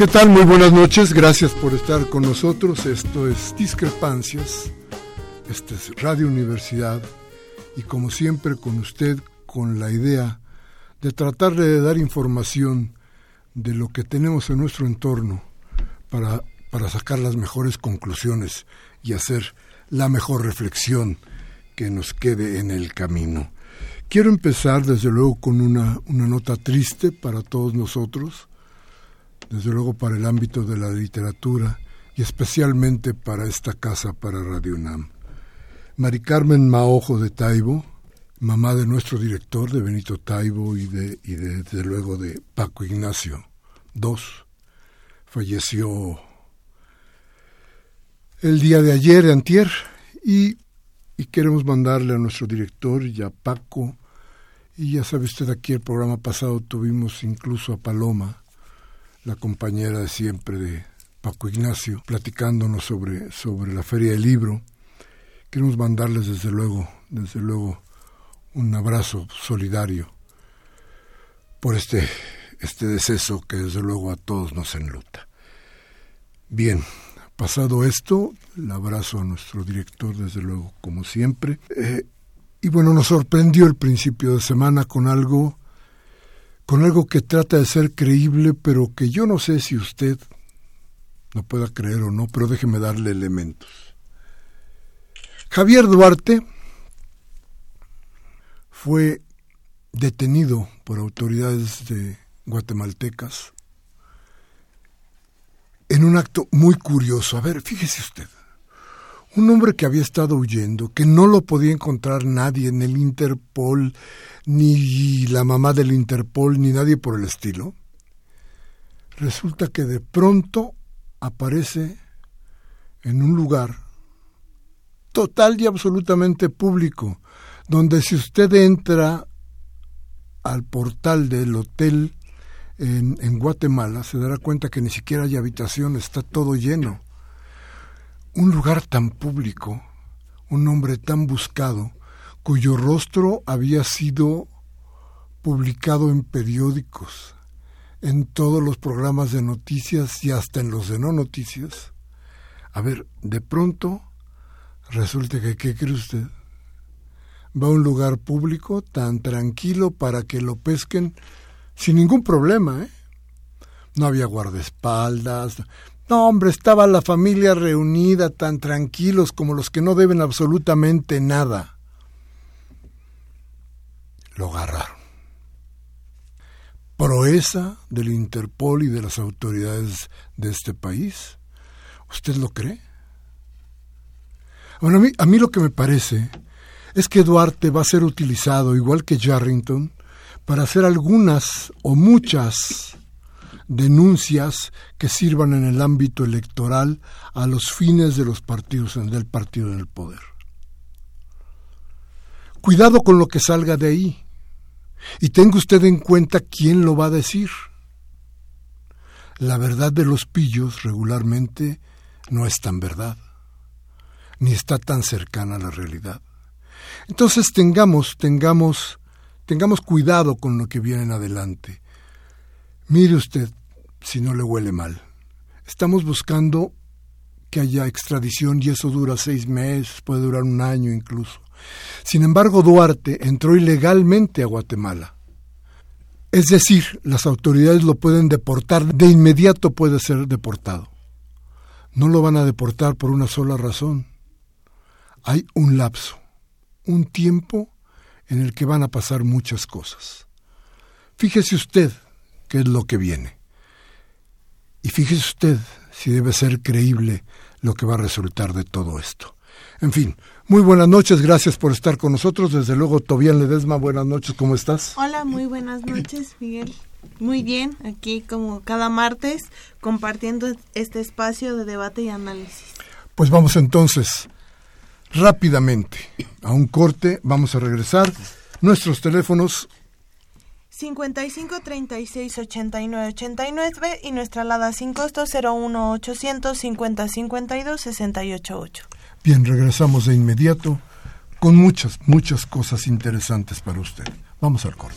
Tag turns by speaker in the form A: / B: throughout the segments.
A: ¿Qué tal? Muy buenas noches, gracias por estar con nosotros. Esto es Discrepancias, esta es Radio Universidad y como siempre con usted con la idea de tratar de dar información de lo que tenemos en nuestro entorno para, para sacar las mejores conclusiones y hacer la mejor reflexión que nos quede en el camino. Quiero empezar desde luego con una, una nota triste para todos nosotros desde luego para el ámbito de la literatura y especialmente para esta casa, para Radio UNAM. Mari Carmen Maojo de Taibo, mamá de nuestro director, de Benito Taibo y, de, y desde luego de Paco Ignacio dos, falleció el día de ayer, antier, y, y queremos mandarle a nuestro director y a Paco, y ya sabe usted aquí el programa pasado tuvimos incluso a Paloma, la compañera de siempre de Paco Ignacio, platicándonos sobre, sobre la Feria del Libro. Queremos mandarles desde luego, desde luego, un abrazo solidario por este, este deceso que desde luego a todos nos enluta. Bien, pasado esto, el abrazo a nuestro director, desde luego, como siempre. Eh, y bueno, nos sorprendió el principio de semana con algo con algo que trata de ser creíble, pero que yo no sé si usted no pueda creer o no, pero déjeme darle elementos. Javier Duarte fue detenido por autoridades de guatemaltecas en un acto muy curioso. A ver, fíjese usted. Un hombre que había estado huyendo, que no lo podía encontrar nadie en el Interpol, ni la mamá del Interpol, ni nadie por el estilo, resulta que de pronto aparece en un lugar total y absolutamente público, donde si usted entra al portal del hotel en, Guatemala, se dará cuenta que ni siquiera hay habitación, está todo lleno un lugar tan público, un hombre tan buscado, cuyo rostro había sido publicado en periódicos, en todos los programas de noticias y hasta en los de no noticias. A ver, de pronto resulta que, ¿qué cree usted? Va a un lugar público tan tranquilo para que lo pesquen sin ningún problema, ¿eh? No había guardaespaldas, no, hombre, estaba la familia reunida tan tranquilos como los que no deben absolutamente nada. Lo agarraron. Proeza del Interpol y de las autoridades de este país. ¿Usted lo cree? Bueno, a mí, a mí lo que me parece es que Duarte va a ser utilizado, igual que Jarrington, para hacer algunas o muchas denuncias que sirvan en el ámbito electoral a los fines de los partidos del partido en el poder. Cuidado con lo que salga de ahí. Y tenga usted en cuenta quién lo va a decir. La verdad de los pillos regularmente no es tan verdad, ni está tan cercana a la realidad. Entonces tengamos, tengamos, tengamos cuidado con lo que viene en adelante. Mire usted, si no le huele mal. Estamos buscando que haya extradición y eso dura seis meses, puede durar un año incluso. Sin embargo, Duarte entró ilegalmente a Guatemala. Es decir, las autoridades lo pueden deportar, de inmediato puede ser deportado. No lo van a deportar por una sola razón. Hay un lapso, un tiempo en el que van a pasar muchas cosas. Fíjese usted qué es lo que viene. Y fíjese usted si debe ser creíble lo que va a resultar de todo esto. En fin, muy buenas noches, gracias por estar con nosotros. Desde luego, Tobián Ledesma, buenas noches, ¿cómo estás?
B: Hola, muy buenas noches, Miguel. Muy bien, aquí como cada martes compartiendo este espacio de debate y análisis.
A: Pues vamos entonces rápidamente a un corte, vamos a regresar. Nuestros teléfonos
B: 55 36 89 89 y nuestra alada sin costo 01 800 50 52 68 8.
A: Bien, regresamos de inmediato con muchas, muchas cosas interesantes para usted. Vamos al corte.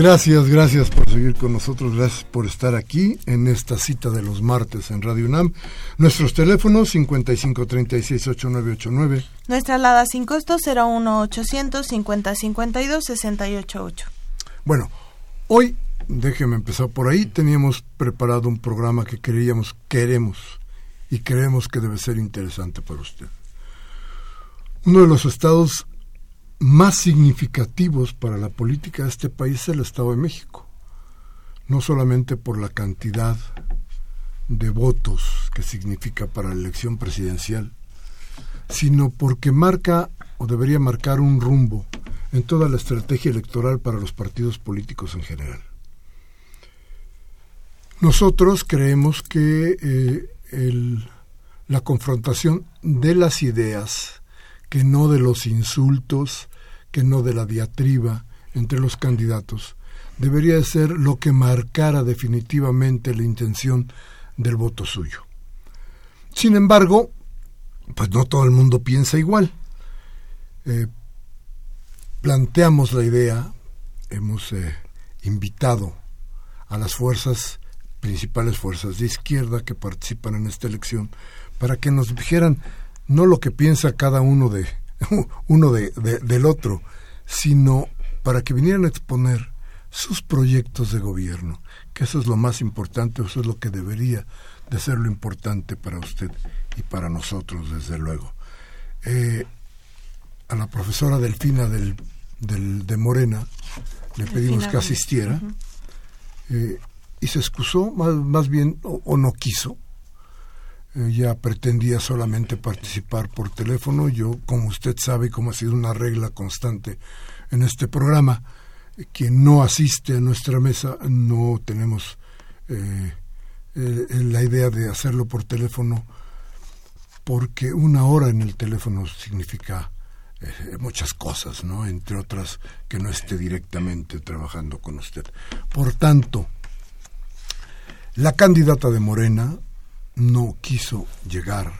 A: Gracias, gracias por seguir con nosotros, gracias por estar aquí en esta cita de los martes en Radio UNAM. Nuestros teléfonos 55368989.
B: Nuestra alada sin costo 01800 5052 688.
A: Bueno, hoy, déjeme empezar por ahí, teníamos preparado un programa que creíamos, queremos y creemos que debe ser interesante para usted. Uno de los estados más significativos para la política de este país es el Estado de México, no solamente por la cantidad de votos que significa para la elección presidencial, sino porque marca o debería marcar un rumbo en toda la estrategia electoral para los partidos políticos en general. Nosotros creemos que eh, la confrontación de las ideas, que no de los insultos, que no de la diatriba entre los candidatos, debería de ser lo que marcara definitivamente la intención del voto suyo. Sin embargo, pues no todo el mundo piensa igual. Eh, planteamos la idea, hemos eh, invitado a las fuerzas, principales fuerzas de izquierda que participan en esta elección, para que nos dijeran no lo que piensa cada uno de, uno de, del otro, sino para que vinieran a exponer sus proyectos de gobierno, que eso es lo más importante, eso es lo que debería de ser lo importante para usted y para nosotros, desde luego. Eh, a la profesora Delfina del, del, de Morena le pedimos que asistiera eh, y se excusó, más, más bien, o, no quiso. Ella pretendía solamente participar por teléfono. Yo, como usted sabe, como ha sido una regla constante en este programa, quien no asiste a nuestra mesa no tenemos eh, eh, la idea de hacerlo por teléfono porque una hora en el teléfono significa eh, muchas cosas, ¿no? Entre otras que no esté directamente trabajando con usted. Por tanto, la candidata de Morena no quiso llegar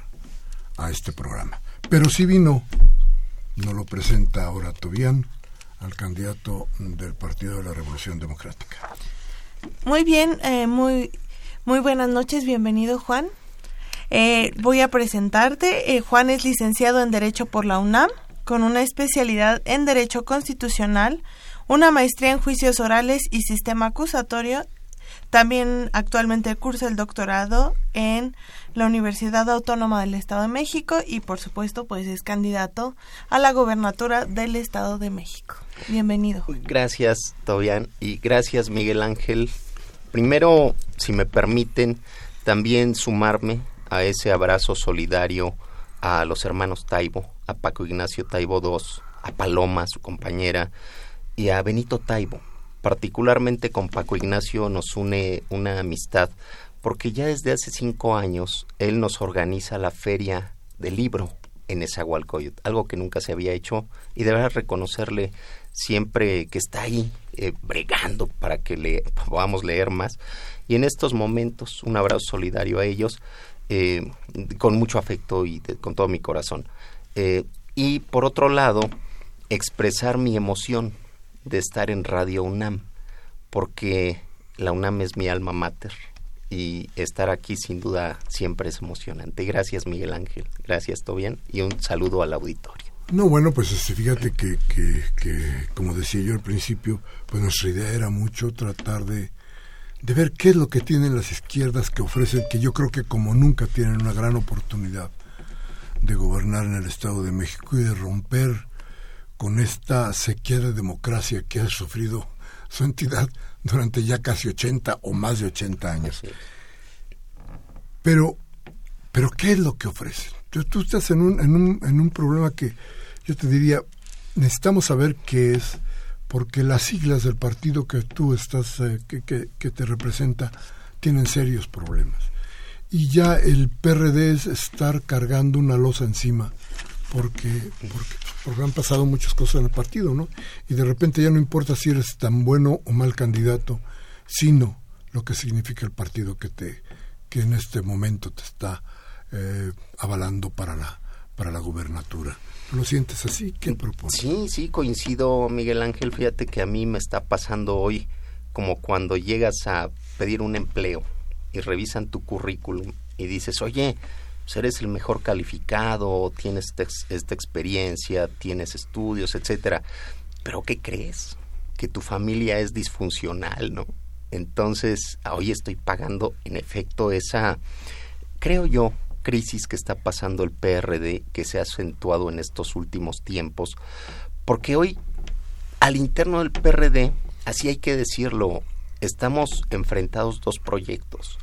A: a este programa. Pero sí vino, no lo presenta ahora Tobián, al candidato del Partido de la Revolución Democrática.
B: Muy bien, eh, muy, muy buenas noches, bienvenido Juan. Eh, voy a presentarte. Eh, Juan es licenciado en Derecho por la UNAM, con una especialidad en Derecho Constitucional, una maestría en Juicios Orales y Sistema Acusatorio también actualmente cursa el doctorado en la Universidad Autónoma del Estado de México y por supuesto pues es candidato a la gobernatura del Estado de México. Bienvenido.
C: Gracias, Tobian, y gracias, Miguel Ángel. Primero, si me permiten, también sumarme a ese abrazo solidario a los hermanos Taibo, a Paco Ignacio Taibo II, a Paloma, su compañera, y a Benito Taibo, particularmente con Paco Ignacio nos une una amistad, porque ya desde hace cinco años él nos organiza la feria del libro en Esahualcoyot, algo que nunca se había hecho y deberá reconocerle siempre que está ahí eh, bregando para que le podamos leer más. Y en estos momentos, un abrazo solidario a ellos, eh, con mucho afecto y con todo mi corazón. Eh, y por otro lado, expresar mi emoción de estar en Radio UNAM, porque la UNAM es mi alma mater y estar aquí sin duda siempre es emocionante. Gracias Miguel Ángel, gracias Tobian y un saludo al auditorio.
A: No, bueno, pues este, fíjate que, que, que, como decía yo al principio, pues nuestra idea era mucho tratar de, de ver qué es lo que tienen las izquierdas que ofrecen, que yo creo que como nunca tienen una gran oportunidad de gobernar en el Estado de México y de romper con esta sequía de democracia que ha sufrido su entidad durante ya casi 80 o más de 80 años. Pero, pero ¿qué es lo que ofrece? Tú, tú estás en un, en, un, en un problema que yo te diría, necesitamos saber qué es, porque las siglas del partido que tú estás, eh, que, que, que te representa, tienen serios problemas. Y ya el PRD es estar cargando una losa encima porque, porque, han pasado muchas cosas en el partido, ¿no? Y de repente ya no importa si eres tan bueno o mal candidato, sino lo que significa el partido que te que en este momento te está eh, avalando para la para la gubernatura. ¿Lo sientes así? ¿Qué propones?
C: Sí, sí, coincido, Miguel Ángel. Fíjate que a mí me está pasando hoy como cuando llegas a pedir un empleo y revisan tu currículum y dices, oye, pues, eres el mejor calificado, tienes esta experiencia, tienes estudios, etcétera. Pero ¿qué crees? Que tu familia es disfuncional, ¿no? Entonces, hoy estoy pagando en efecto esa, creo yo, crisis que está pasando el PRD, que se ha acentuado en estos últimos tiempos, porque hoy, al interno del PRD, así hay que decirlo, estamos enfrentados dos proyectos.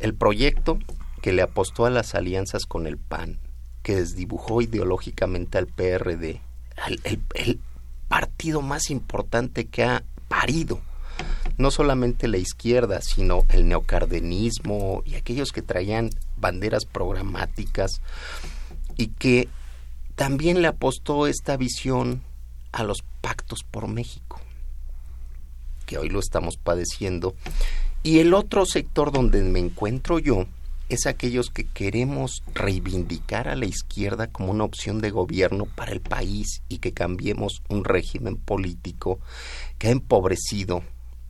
C: El proyecto que le apostó a las alianzas con el PAN, que desdibujó ideológicamente al PRD, el, partido más importante que ha parido no solamente la izquierda, sino el neocardenismo y aquellos que traían banderas programáticas y que también le apostó esta visión a los pactos por México, que hoy lo estamos padeciendo. Y el otro sector donde me encuentro yo es aquellos que queremos reivindicar a la izquierda como una opción de gobierno para el país y que cambiemos un régimen político que ha empobrecido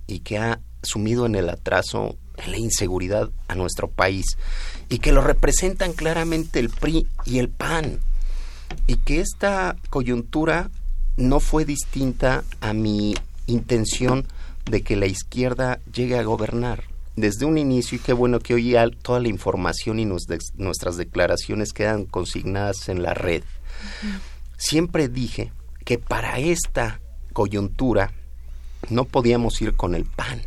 C: y que ha sumido en el atraso, en la inseguridad a nuestro país y que lo representan claramente el PRI y el PAN y que esta coyuntura no fue distinta a mi intención de que la izquierda llegue a gobernar desde un inicio y qué bueno que hoy toda la información y nuestras declaraciones quedan consignadas en la red. Siempre dije que para esta coyuntura no podíamos ir con el PAN,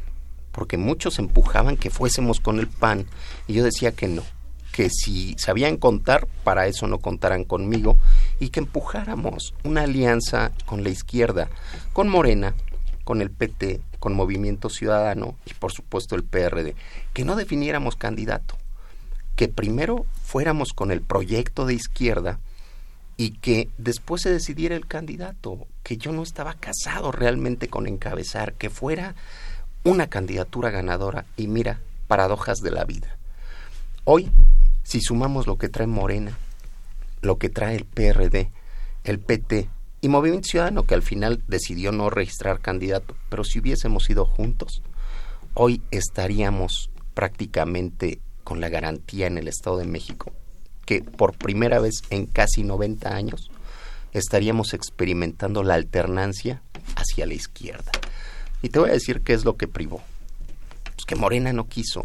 C: porque muchos empujaban que fuésemos con el PAN y yo decía que no, que si sabían contar, para eso no contaran conmigo, y que empujáramos una alianza con la izquierda, con Morena, con el PT, con Movimiento Ciudadano y por supuesto el PRD, que no definiéramos candidato, que primero fuéramos con el proyecto de izquierda y que después se decidiera el candidato, que yo no estaba casado realmente con encabezar, que fuera una candidatura ganadora y mira, paradojas de la vida. Hoy, si sumamos lo que trae Morena, lo que trae el PRD, el PT y Movimiento Ciudadano, que al final decidió no registrar candidato, pero si hubiésemos ido juntos, hoy estaríamos prácticamente con la garantía en el Estado de México que por primera vez en casi 90 años estaríamos experimentando la alternancia hacia la izquierda. Y te voy a decir qué es lo que privó. Pues que Morena no quiso.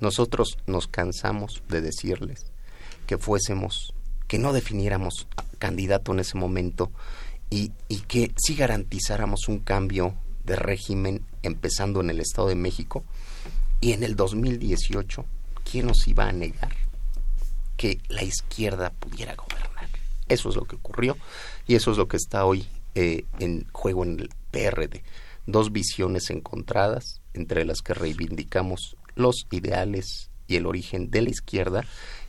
C: Nosotros nos cansamos de decirles que fuésemos, que no definiéramos candidato en ese momento y, y que sí garantizáramos un cambio de régimen empezando en el Estado de México y en el 2018, ¿quién nos iba a negar que la izquierda pudiera gobernar? Eso es lo que ocurrió y eso es lo que está hoy eh, en juego en el PRD dos visiones encontradas entre las que reivindicamos los ideales y el origen de la izquierda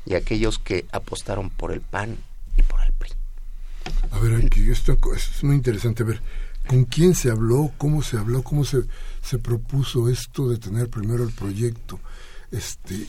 C: y aquellos que apostaron por el PAN y por el PRI.
A: A ver, esto, es muy interesante ver con quién se habló, cómo se habló, cómo se, se propuso esto de tener primero el proyecto. Este,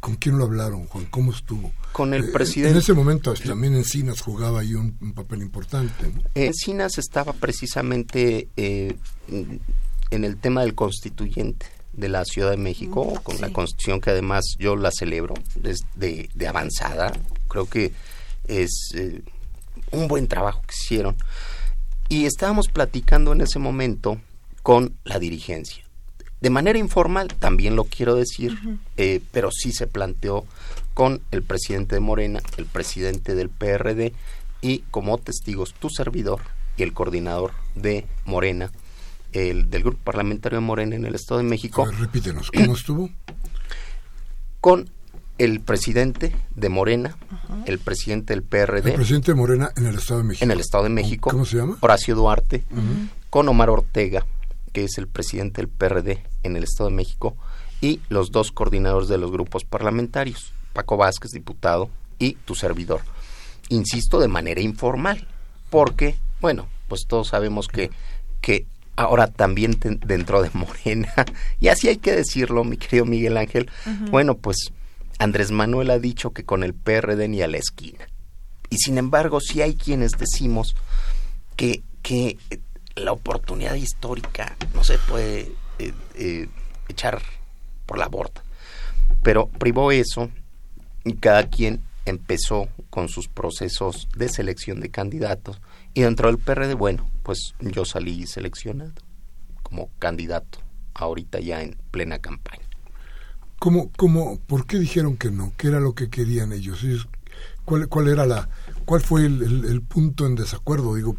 A: ¿Con quién lo hablaron, Juan? ¿Cómo estuvo?
C: Con el eh, presidente.
A: En ese momento también Encinas jugaba ahí un, papel importante.
C: Encinas estaba precisamente eh, en el tema del constituyente de la Ciudad de México, con la constitución que además yo la celebro, es de, avanzada. Creo que es eh, un buen trabajo que hicieron. Y estábamos platicando en ese momento con la dirigencia de manera informal, también lo quiero decir, eh, pero sí se planteó con el presidente de Morena, el presidente del PRD y como testigos tu servidor y el coordinador de Morena, el del grupo parlamentario de Morena en el Estado de México.
A: repítenos, ¿cómo estuvo?
C: Con el presidente de Morena, el presidente del PRD.
A: El presidente de Morena en el Estado de México.
C: En el Estado de México.
A: ¿Cómo se llama?
C: Horacio Duarte. Con Omar Ortega, que es el presidente del PRD en el Estado de México, y los dos coordinadores de los grupos parlamentarios, Paco Vázquez, diputado, y tu servidor. Insisto, de manera informal, porque, bueno, pues todos sabemos que, que ahora también dentro de Morena, y así hay que decirlo, mi querido Miguel Ángel, bueno, pues Andrés Manuel ha dicho que con el PRD ni a la esquina. Y sin embargo, sí hay quienes decimos que, que la oportunidad histórica no se puede eh, eh, echar por la borda. Pero privó eso y cada quien empezó con sus procesos de selección de candidatos y dentro del PRD, bueno, pues yo salí seleccionado como candidato ahorita ya en plena campaña.
A: ¿Cómo, cómo, por qué dijeron que no? ¿Qué era lo que querían ellos? ¿Cuál, cuál era la, cuál fue el punto en desacuerdo? Digo,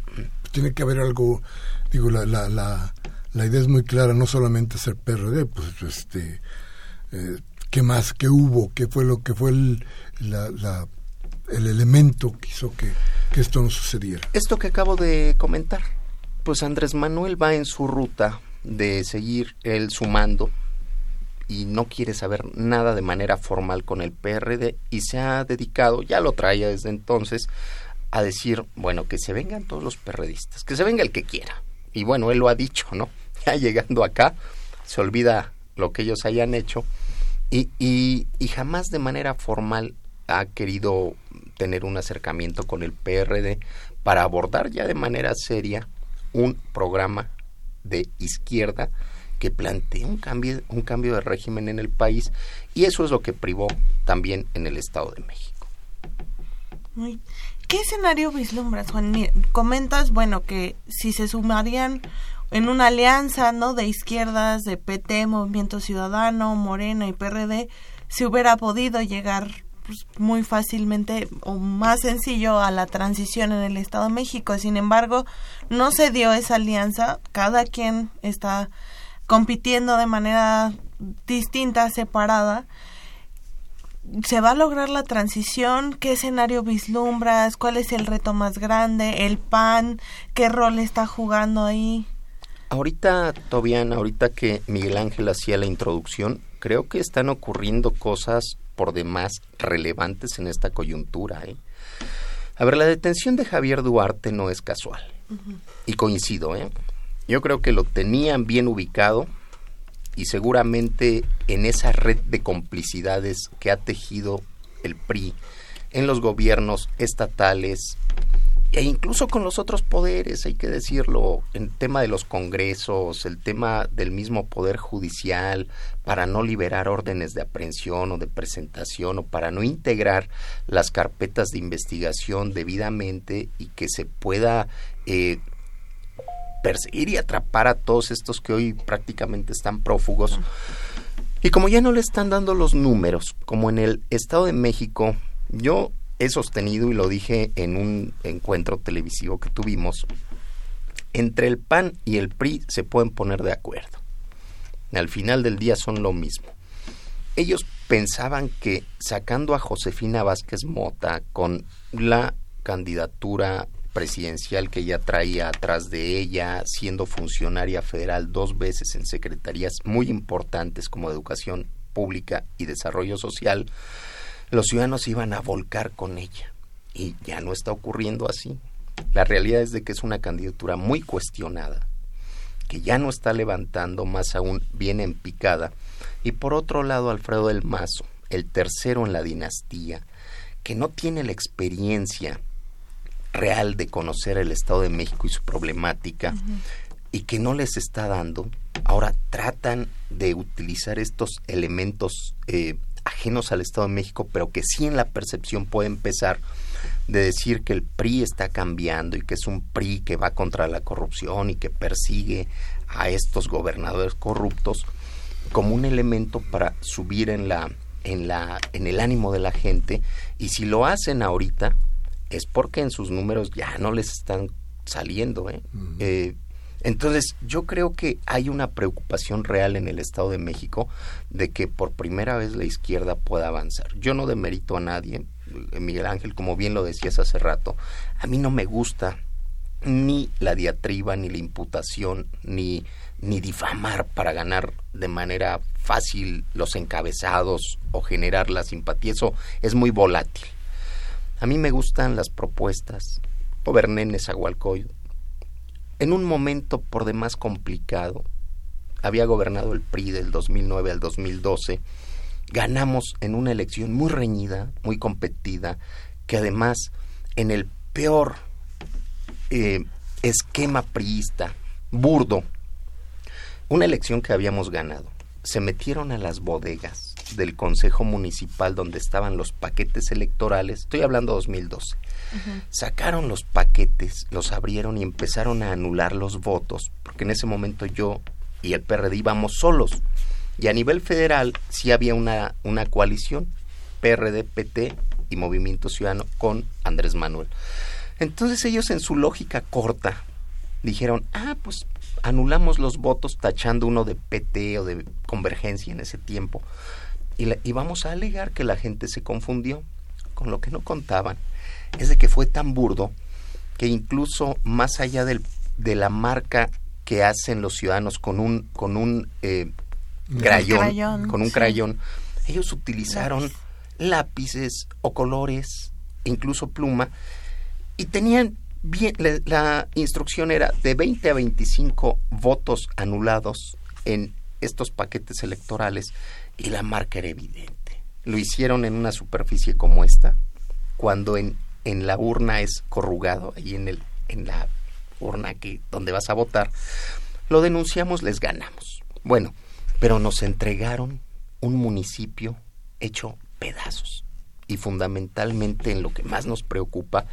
A: tiene que haber algo, digo, la, la, la, la idea es muy clara, no solamente ser PRD, pues este, eh, ¿qué más? ¿Qué hubo? ¿Qué fue lo que fue el, la, el elemento que hizo que, que esto no sucediera?
C: Esto que acabo de comentar, pues Andrés Manuel va en su ruta de seguir él sumando y no quiere saber nada de manera formal con el PRD y se ha dedicado, ya lo traía desde entonces, a decir, bueno, que se vengan todos los perredistas, que se venga el que quiera. Y bueno, él lo ha dicho, ¿no? Ya llegando acá, se olvida lo que ellos hayan hecho y, y, y jamás de manera formal ha querido tener un acercamiento con el PRD para abordar ya de manera seria un programa de izquierda que plantee un cambio, un cambio de régimen en el país y eso es lo que privó también en el Estado de México.
B: ¿Qué escenario vislumbras, Juan? Comentas, bueno, que si se sumarían en una alianza, ¿no? De izquierdas, de PT, Movimiento Ciudadano, Morena y PRD, se hubiera podido llegar pues, muy fácilmente o más sencillo a la transición en el Estado de México. Sin embargo, no se dio esa alianza. Cada quien está compitiendo de manera distinta, separada ¿Se va a lograr la transición? ¿Qué escenario vislumbras? ¿Cuál es el reto más grande? ¿El PAN? ¿Qué rol está jugando ahí?
C: Ahorita, Tobian, ahorita que Miguel Ángel hacía la introducción, creo que están ocurriendo cosas por demás relevantes en esta coyuntura. ¿eh? A ver, la detención de Javier Duarte no es casual. Y coincido, ¿eh? Yo creo que lo tenían bien ubicado y seguramente en esa red de complicidades que ha tejido el PRI en los gobiernos estatales e incluso con los otros poderes, hay que decirlo, el tema de los congresos, el tema del mismo poder judicial, para no liberar órdenes de aprehensión o de presentación o para no integrar las carpetas de investigación debidamente y que se pueda eh, perseguir y atrapar a todos estos que hoy prácticamente están prófugos. Y como ya no le están dando los números, como en el Estado de México, yo he sostenido y lo dije en un encuentro televisivo que tuvimos, entre el PAN y el PRI se pueden poner de acuerdo. Al final del día son lo mismo. Ellos pensaban que sacando a Josefina Vázquez Mota con la candidatura presidencial que ella traía atrás de ella, siendo funcionaria federal dos veces en secretarías muy importantes como Educación Pública y Desarrollo Social, los ciudadanos iban a volcar con ella. Y ya no está ocurriendo así. La realidad es de que es una candidatura muy cuestionada, que ya no está levantando, más aún viene en picada. Y por otro lado, Alfredo del Mazo, el tercero en la dinastía, que no tiene la experiencia real de conocer el Estado de México y su problemática y que no les está dando, ahora tratan de utilizar estos elementos eh, ajenos al Estado de México, pero que sí en la percepción puede empezar de decir que el PRI está cambiando y que es un PRI que va contra la corrupción y que persigue a estos gobernadores corruptos como un elemento para subir en la en la en el ánimo de la gente y si lo hacen ahorita es porque en sus números ya no les están saliendo. ¿eh? eh entonces, yo creo que hay una preocupación real en el Estado de México de que por primera vez la izquierda pueda avanzar. Yo no demerito a nadie, eh, Miguel Ángel, como bien lo decías hace rato, a mí no me gusta ni la diatriba, ni la imputación, ni, ni difamar para ganar de manera fácil los encabezados o generar la simpatía. Eso es muy volátil. A mí me gustan las propuestas. Goberné en Nezahualcóyotl. En un momento por demás complicado, había gobernado el PRI del 2009 al 2012. Ganamos en una elección muy reñida, muy competida, que además en el peor eh, esquema priista, burdo, una elección que habíamos ganado. Se metieron a las bodegas del Consejo Municipal donde estaban los paquetes electorales, estoy hablando 2012, sacaron los paquetes, los abrieron y empezaron a anular los votos, porque en ese momento yo y el PRD íbamos solos. Y a nivel federal sí había una, una coalición, PRD, PT y Movimiento Ciudadano con Andrés Manuel. Entonces ellos en su lógica corta dijeron, ah, pues anulamos los votos tachando uno de PT o de Convergencia en ese tiempo y, vamos a alegar que la gente se confundió. Con lo que no contaban es de que fue tan burdo que incluso más allá del, de la marca que hacen los ciudadanos con un con un eh, crayón, con un crayón, ellos utilizaron lápices o colores, incluso pluma, y tenían bien, la, la, instrucción era de 20 a 25 votos anulados en estos paquetes electorales y la marca era evidente. Lo hicieron en una superficie como esta, cuando en, en la urna es corrugado, ahí en, el, en la urna que, donde vas a votar. Lo denunciamos, les ganamos. Bueno, pero nos entregaron un municipio hecho pedazos. Y fundamentalmente en lo que más nos preocupa,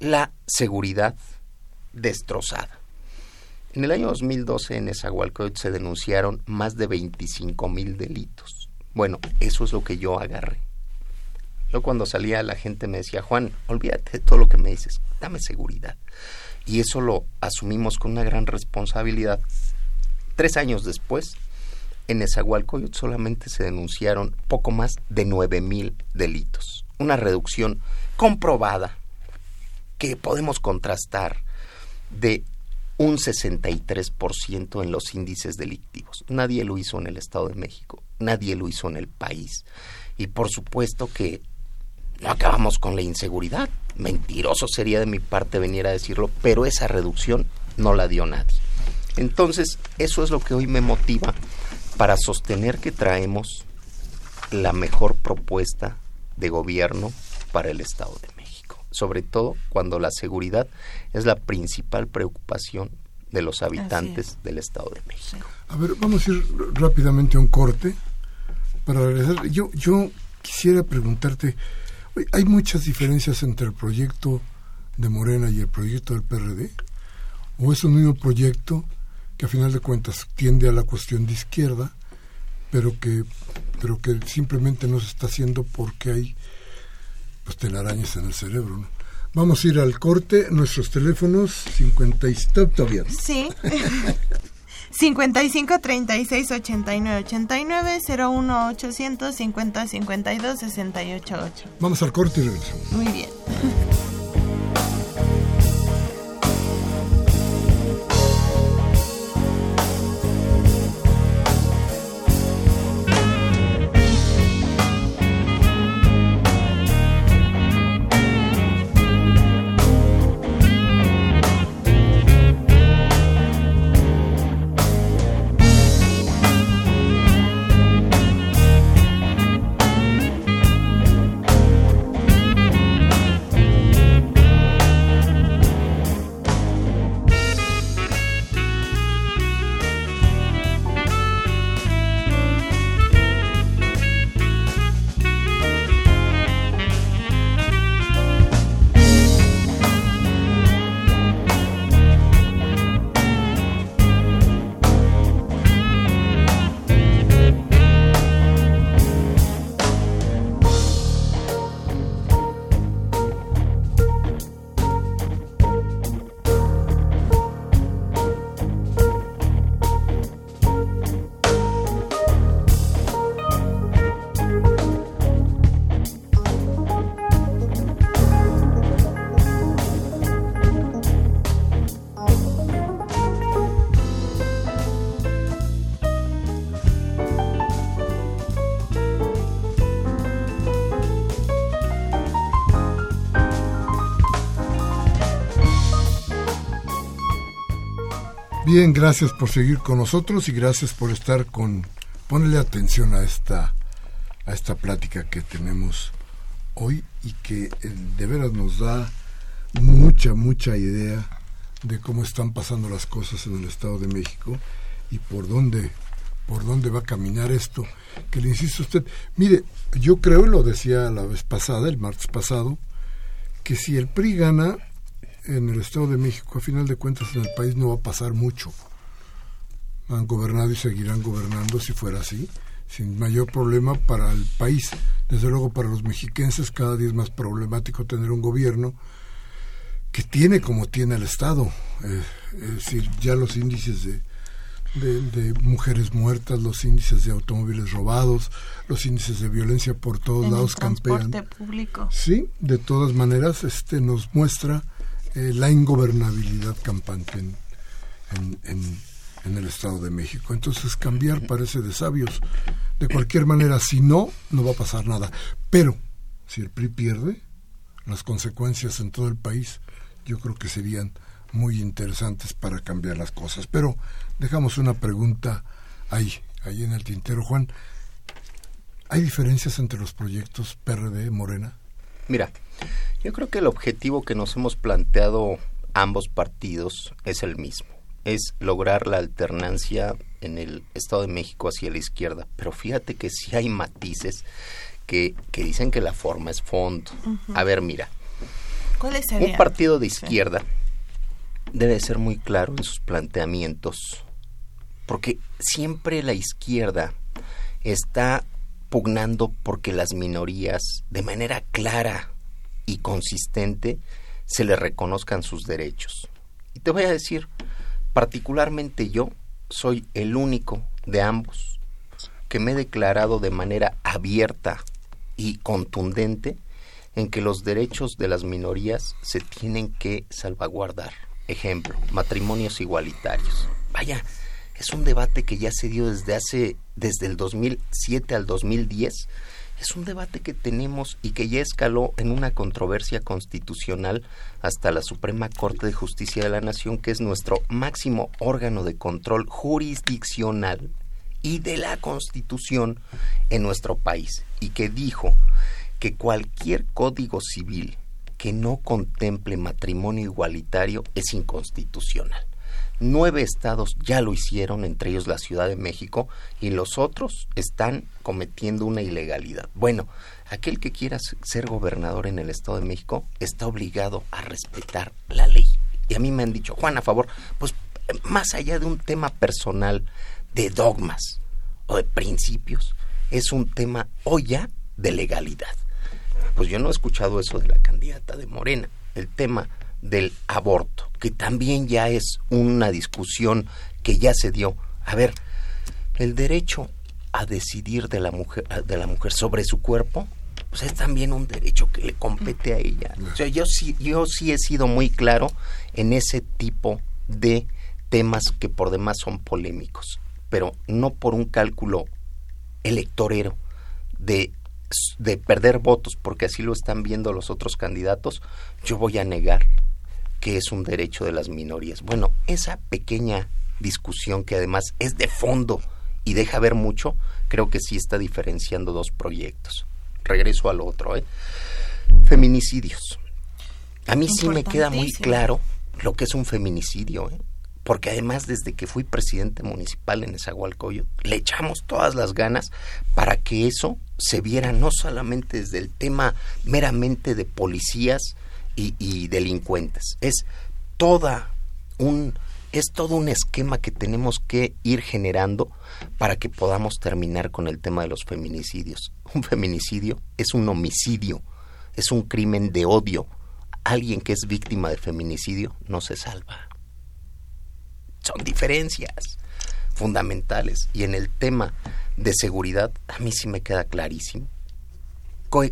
C: la seguridad destrozada. En el año 2012 en Esahualcoyot se denunciaron más de 25 mil delitos. Bueno, eso es lo que yo agarré. Luego cuando salía la gente me decía, Juan, olvídate de todo lo que me dices, dame seguridad. Y eso lo asumimos con una gran responsabilidad. Tres años después, en Nezahualcóyotl solamente se denunciaron poco más de nueve mil delitos. Una reducción comprobada que podemos contrastar de un 63% en los índices delictivos. Nadie lo hizo en el Estado de México, nadie lo hizo en el país. Y por supuesto que no acabamos con la inseguridad. Mentiroso sería de mi parte venir a decirlo, pero esa reducción no la dio nadie. Entonces, eso es lo que hoy me motiva para sostener que traemos la mejor propuesta de gobierno para el Estado de México, sobre todo cuando la seguridad es la principal preocupación de los habitantes del Estado de México.
A: A ver, vamos a ir rápidamente a un corte para regresar. Yo, yo quisiera preguntarte, ¿hay muchas diferencias entre el proyecto de Morena y el proyecto del PRD? ¿O es un mismo proyecto que a final de cuentas tiende a la cuestión de izquierda, pero que, pero que simplemente no se está haciendo porque hay pues, telarañas en el cerebro? ¿no? Vamos a ir al corte, nuestros teléfonos 50 y todavía.
B: Sí. 55 36 89 89 01 800 50 52 68 8.
A: Vamos al corte y regresamos.
B: Muy bien.
A: Bien, gracias por seguir con nosotros y gracias por estar con ponerle atención a esta a esta plática que tenemos hoy y que eh, de veras nos da mucha mucha idea de cómo están pasando las cosas en el Estado de México y por dónde por dónde va a caminar esto. Que le insisto a usted, mire, yo creo y lo decía la vez pasada, el martes pasado, que si el PRI gana en el Estado de México, a final de cuentas en el país no va a pasar mucho. Han gobernado y seguirán gobernando si fuera así, sin mayor problema para el país. Desde luego para los mexiquenses cada día es más problemático tener un gobierno que tiene como tiene el Estado. Eh, es decir, ya los índices de, de, mujeres muertas, los índices de automóviles robados, los índices de violencia por todos lados campean.
B: público.
A: Sí, de todas maneras, este nos muestra eh, la ingobernabilidad campante en, en, en, el Estado de México. Entonces cambiar parece de sabios. De cualquier manera, si no, no va a pasar nada. Pero si el PRI pierde, las consecuencias en todo el país yo creo que serían muy interesantes para cambiar las cosas. Pero dejamos una pregunta ahí, ahí en el tintero. Juan, ¿hay diferencias entre los proyectos PRD Morena?
C: Mira, yo creo que el objetivo que nos hemos planteado ambos partidos es el mismo, es lograr la alternancia en el Estado de México hacia la izquierda, pero fíjate que sí hay matices que, que dicen que la forma es fondo. A ver, mira, un partido de izquierda debe ser muy claro en sus planteamientos, porque siempre la izquierda está pugnando porque las minorías, de manera clara, y consistente se le reconozcan sus derechos. Y te voy a decir, particularmente yo soy el único de ambos que me he declarado de manera abierta y contundente en que los derechos de las minorías se tienen que salvaguardar. Ejemplo, matrimonios igualitarios. Vaya, es un debate que ya se dio desde hace desde el 2007 al 2010. Es un debate que tenemos y que ya escaló en una controversia constitucional hasta la Suprema Corte de Justicia de la Nación, que es nuestro máximo órgano de control jurisdiccional y de la Constitución en nuestro país, y que dijo que cualquier código civil que no contemple matrimonio igualitario es inconstitucional. Nueve estados ya lo hicieron, entre ellos la Ciudad de México, y los otros están cometiendo una ilegalidad. Bueno, aquel que quiera ser gobernador en el Estado de México está obligado a respetar la ley. Y a mí me han dicho, Juan, a favor, pues más allá de un tema personal, de dogmas o de principios, es un tema hoy de legalidad. Pues yo no he escuchado eso de la candidata de Morena. El tema del aborto, que también ya es una discusión que ya se dio. A ver, el derecho a decidir de la mujer, de la mujer sobre su cuerpo, pues es también un derecho que le compete a ella. O sea, yo sí, yo sí he sido muy claro en ese tipo de temas que por demás son polémicos, pero no por un cálculo electorero de de perder votos, porque así lo están viendo los otros candidatos, yo voy a negar que es un derecho de las minorías. Bueno, esa pequeña discusión que además es de fondo y deja ver mucho, creo que sí está diferenciando dos proyectos. Regreso al otro, ¿eh? Feminicidios. A mí sí me queda muy claro lo que es un feminicidio, ¿eh? porque además desde que fui presidente municipal en Esahualcoyo, le echamos todas las ganas para que eso se viera no solamente desde el tema meramente de policías y, delincuentes, es toda un es todo un esquema que tenemos que ir generando para que podamos terminar con el tema de los feminicidios. Un feminicidio es un homicidio, es un crimen de odio. Alguien que es víctima de feminicidio no se salva son diferencias fundamentales. Y en el tema de seguridad, a mí sí me queda clarísimo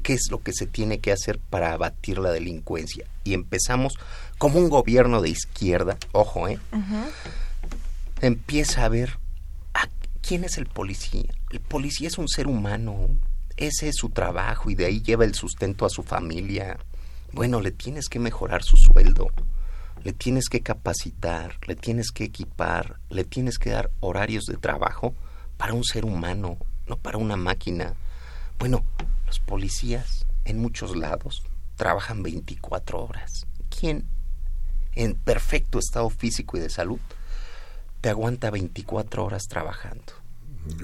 C: qué es lo que se tiene que hacer para abatir la delincuencia. Y empezamos como un gobierno de izquierda, ojo, ¿eh? Empieza a ver a quién es el policía. El policía es un ser humano, ese es su trabajo y de ahí lleva el sustento a su familia. Bueno, le tienes que mejorar su sueldo le tienes que capacitar, le tienes que equipar, le tienes que dar horarios de trabajo para un ser humano, no para una máquina. Bueno, los policías en muchos lados trabajan 24 horas. ¿Quién en perfecto estado físico y de salud te aguanta 24 horas trabajando?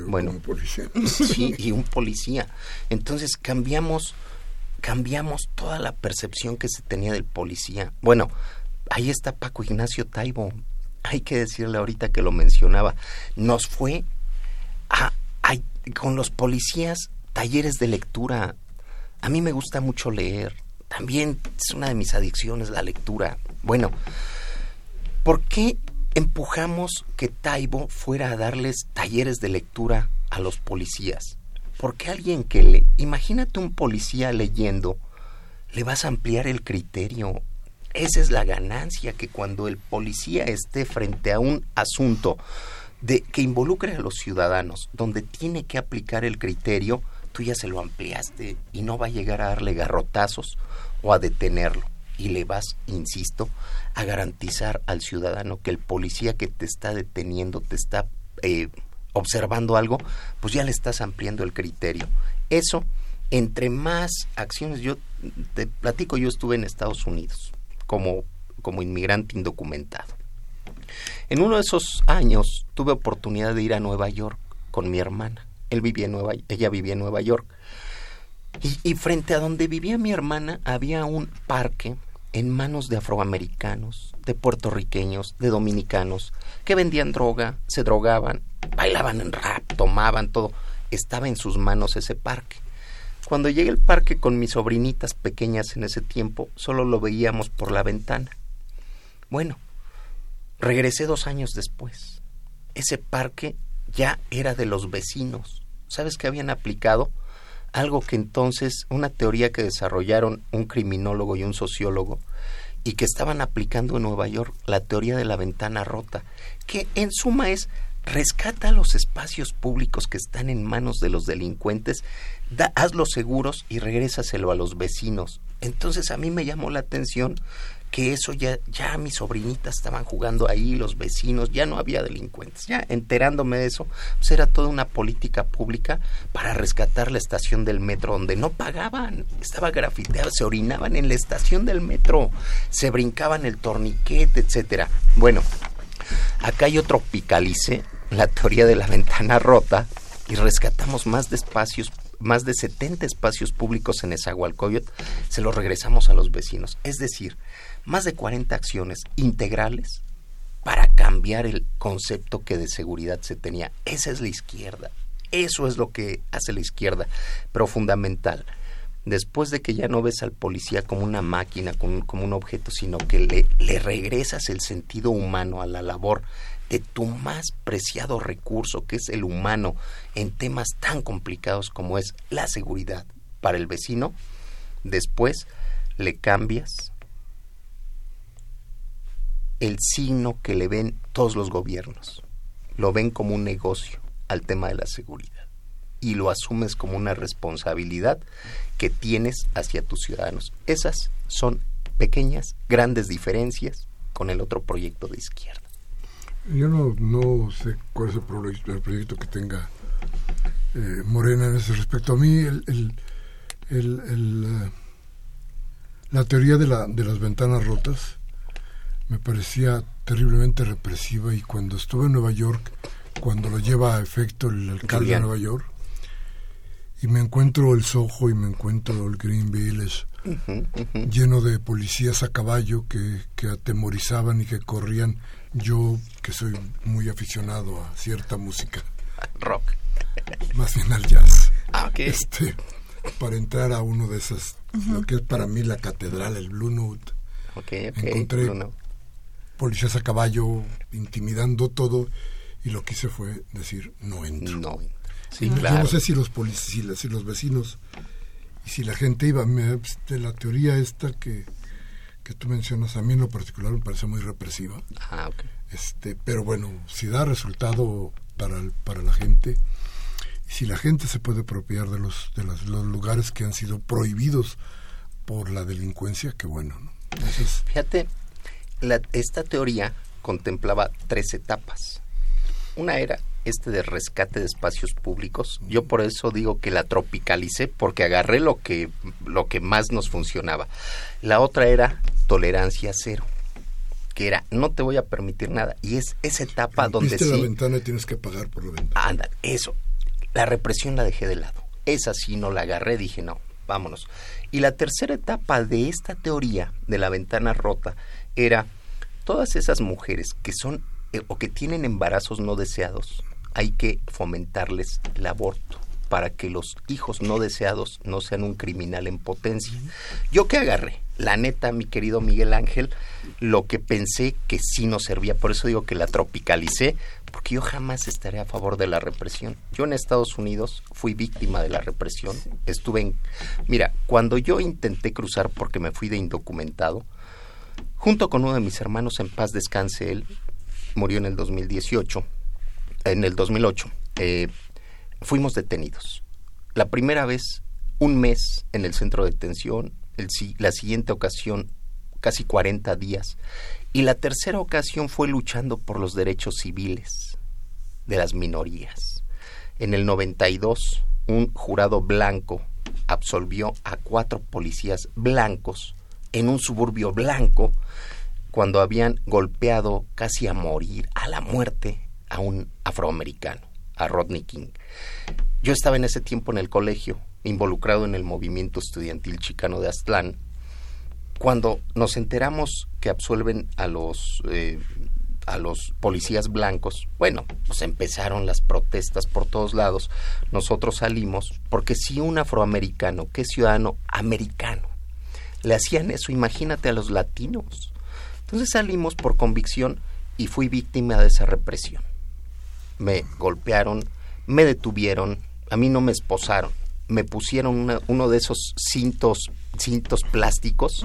A: bueno, un policía.
C: Sí, y un policía. Entonces cambiamos cambiamos toda la percepción que se tenía del policía. Bueno, ahí está Paco Ignacio Taibo. Hay que decirle ahorita que lo mencionaba. Nos fue a, con los policías talleres de lectura. A mí me gusta mucho leer. También es una de mis adicciones la lectura. Bueno, ¿por qué empujamos que Taibo fuera a darles talleres de lectura a los policías? Porque alguien que le... Imagínate un policía leyendo, le vas a ampliar el criterio, esa es la ganancia, que cuando el policía esté frente a un asunto de, que involucre a los ciudadanos, donde tiene que aplicar el criterio, tú ya se lo ampliaste y no va a llegar a darle garrotazos o a detenerlo. Y le vas, insisto, a garantizar al ciudadano que el policía que te está deteniendo, te está eh, observando algo, pues ya le estás ampliando el criterio. Eso, entre más acciones, yo te platico, yo estuve en Estados Unidos como, como inmigrante indocumentado. En uno de esos años tuve oportunidad de ir a Nueva York con mi hermana. Él vivía en Nueva, ella vivía en Nueva York. Y, y, frente a donde vivía mi hermana había un parque en manos de afroamericanos, de puertorriqueños, de dominicanos, que vendían droga, se drogaban, bailaban en rap, tomaban todo. Estaba en sus manos ese parque. Cuando llegué al parque con mis sobrinitas pequeñas en ese tiempo, solo lo veíamos por la ventana. Bueno, regresé dos años después. Ese parque ya era de los vecinos ¿Sabes qué habían aplicado? Algo que entonces, una teoría que desarrollaron un criminólogo y un sociólogo, y que estaban aplicando en Nueva York, la teoría de la ventana rota, que en suma es rescata los espacios públicos que están en manos de los delincuentes, da, hazlos seguros y regrésaselo a los vecinos. Entonces a mí me llamó la atención que eso ya, ya mis sobrinitas estaban jugando ahí, los vecinos, ya no había delincuentes. Ya enterándome de eso, pues era toda una política pública para rescatar la estación del metro, donde no pagaban, estaba grafiteado, se orinaban en la estación del metro, se brincaban el torniquete, etcétera. Bueno, acá yo tropicalicé la teoría de la ventana rota y rescatamos más de espacios más de 70 espacios públicos en Esahualcoyot, se los regresamos a los vecinos. Es decir, más de 40 acciones integrales para cambiar el concepto que de seguridad se tenía. Esa es la izquierda. Eso es lo que hace la izquierda, pero fundamental. Después de que ya no ves al policía como una máquina, como, un objeto, sino que le, le regresas el sentido humano a la labor de tu más preciado recurso, que es el humano, en temas tan complicados como es la seguridad para el vecino, después le cambias el signo que le ven todos los gobiernos. Lo ven como un negocio al tema de la seguridad y lo asumes como una responsabilidad que tienes hacia tus ciudadanos. Esas son pequeñas, grandes diferencias con el otro proyecto de izquierda.
A: Yo no, no sé cuál es el, proyecto, que tenga eh, Morena en ese respecto. A mí el, el, el, eh, la teoría de, la, de las ventanas rotas me parecía terriblemente represiva y cuando estuve en Nueva York, cuando lo lleva a efecto el alcalde de Nueva York, y me encuentro el Soho y me encuentro el Green Village lleno de policías a caballo que, que atemorizaban y que corrían. Yo, que soy muy aficionado a cierta música.
C: Rock.
A: Más bien al jazz.
C: Ah,
A: Este, para entrar a uno de esas, lo que es para mí la catedral, el Blue Note. Encontré policías a caballo, intimidando todo, y lo que hice fue decir, no entro.
C: No.
A: Sí, Yo no sé si los, policías, si los vecinos y si la gente iba. Me, de la teoría esta que, que tú mencionas, a mí en lo particular me parece muy represiva.
C: Ah,
A: este, pero bueno, si da resultado para, para la gente, y si la gente se puede apropiar de los, de los, lugares que han sido prohibidos por la delincuencia, qué bueno. ¿no?
C: Fíjate, esta teoría contemplaba tres etapas. Una era este de rescate de espacios públicos. Yo por eso digo que la tropicalicé porque agarré lo que lo que más nos funcionaba. La otra era tolerancia cero, que era no te voy a permitir nada y es esa etapa donde
A: sí la ventana y tienes que pagar por la ventana.
C: Anda, eso. La represión la dejé de lado. Esa sí no la agarré, dije no, vámonos. Y la tercera etapa de esta teoría de la ventana rota era todas esas mujeres que son eh, o que tienen embarazos no deseados, hay que fomentarles el aborto para que los hijos no deseados no sean un criminal en potencia. Yo que agarré, la neta, mi querido Miguel Ángel, lo que pensé que sí nos servía, por eso digo que la tropicalicé, porque yo jamás estaré a favor de la represión. Yo en Estados Unidos fui víctima de la represión, estuve en... Mira, cuando yo intenté cruzar porque me fui de indocumentado, junto con uno de mis hermanos en paz descanse él, murió en el 2018, en el 2008, eh, fuimos detenidos. La primera vez, un mes en el centro de detención, la siguiente ocasión, casi 40 días, y la tercera ocasión fue luchando por los derechos civiles de las minorías. En el 92, un jurado blanco absolvió a cuatro policías blancos en un suburbio blanco cuando habían golpeado casi a morir, a la muerte, a un afroamericano, a Rodney King. Yo estaba en ese tiempo en el colegio, involucrado en el movimiento estudiantil chicano de Aztlán, cuando nos enteramos que absuelven a los eh, a los policías blancos, bueno, pues empezaron las protestas por todos lados. Nosotros salimos porque si un afroamericano, que es ciudadano americano, le hacían eso, imagínate a los latinos. Entonces salimos por convicción y fui víctima de esa represión. Me golpearon, me detuvieron, a mí no me esposaron, me pusieron uno de esos cintos cintos plásticos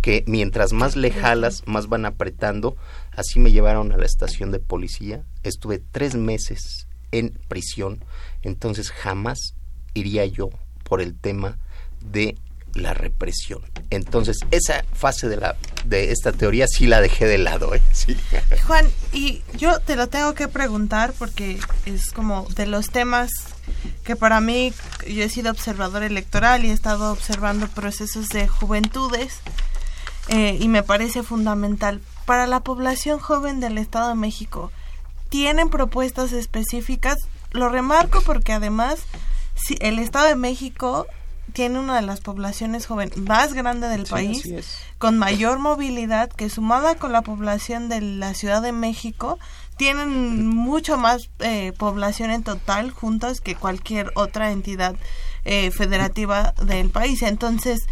C: que mientras más le jalas, más van apretando. Así me llevaron a la estación de policía. Estuve tres meses en prisión. Entonces jamás iría yo por el tema de la represión. Entonces, esa fase de la de esta teoría sí la dejé de lado, ¿eh?
B: Juan, y yo te lo tengo que preguntar porque es como de los temas que para mí yo he sido observador electoral y he estado observando procesos de juventudes eh, y me parece fundamental para la población joven del Estado de México. ¿Tienen propuestas específicas? Lo remarco porque además si el Estado de México tiene una de las poblaciones joven más grande del país, con mayor movilidad, que sumada con la población de la Ciudad de México, tienen mucho más eh, población en total juntas que cualquier otra entidad eh, federativa del país. Entonces,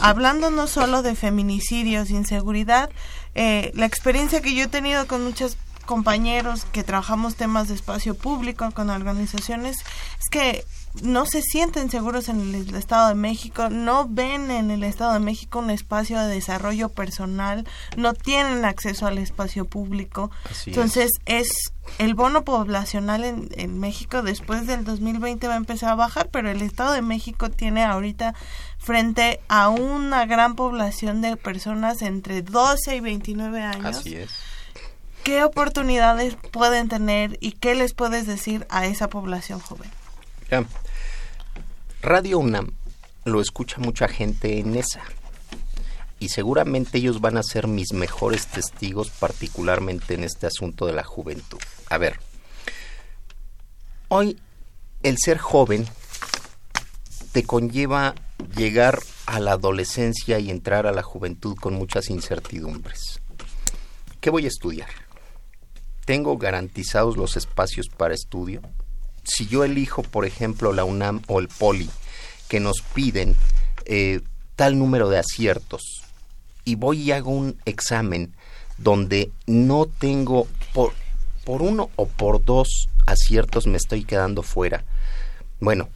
B: hablando no solo de feminicidios, inseguridad, eh, la experiencia que yo he tenido con muchos compañeros que trabajamos temas de espacio público con organizaciones es que no se sienten seguros en el Estado de México, no ven en el Estado de México un espacio de desarrollo personal, no tienen acceso al espacio público. Entonces es. el bono poblacional en, en, México después del 2020 va a empezar a bajar, pero el Estado de México tiene ahorita frente a una gran población de personas entre 12 y 29 años.
C: Así es.
B: ¿Qué oportunidades pueden tener y qué les puedes decir a esa población joven?
C: Radio UNAM lo escucha mucha gente en esa. Y seguramente ellos van a ser mis mejores testigos, particularmente en este asunto de la juventud. A ver, hoy el ser joven te conlleva llegar a la adolescencia y entrar a la juventud con muchas incertidumbres. ¿Qué voy a estudiar? ¿Tengo garantizados los espacios para estudio? Si yo elijo, por ejemplo, la UNAM o el POLI, que nos piden eh, tal número de aciertos, y voy y hago un examen donde no tengo, por, por uno o por dos aciertos me estoy quedando fuera. Bueno,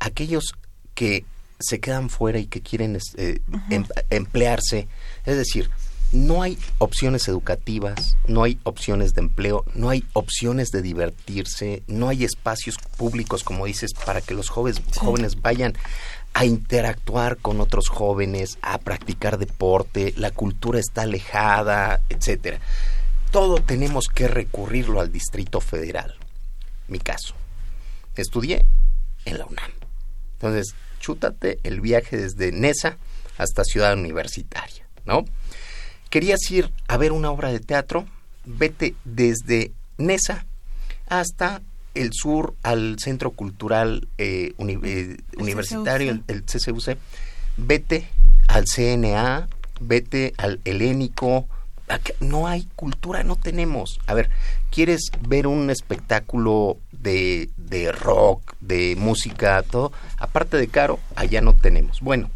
C: aquellos que se quedan fuera y que quieren eh, em, emplearse, es decir, no hay opciones educativas, no hay opciones de empleo, no hay opciones de divertirse, no hay espacios públicos, como dices, para que los jóvenes, jóvenes vayan a interactuar con otros jóvenes, a practicar deporte, la cultura está alejada, etcétera. Todo tenemos que recurrirlo al Distrito Federal. Mi caso. Estudié en la UNAM. Entonces, chútate el viaje desde Nesa hasta Ciudad Universitaria, ¿no? Querías ir a ver una obra de teatro, vete desde Nesa hasta el sur al Centro Cultural eh, eh, Universitario, el, CCUC, vete al CNA, vete al Helénico. No hay cultura, no tenemos. A ver, ¿quieres ver un espectáculo de, de rock, de música, todo? Aparte de caro, allá no tenemos. Bueno,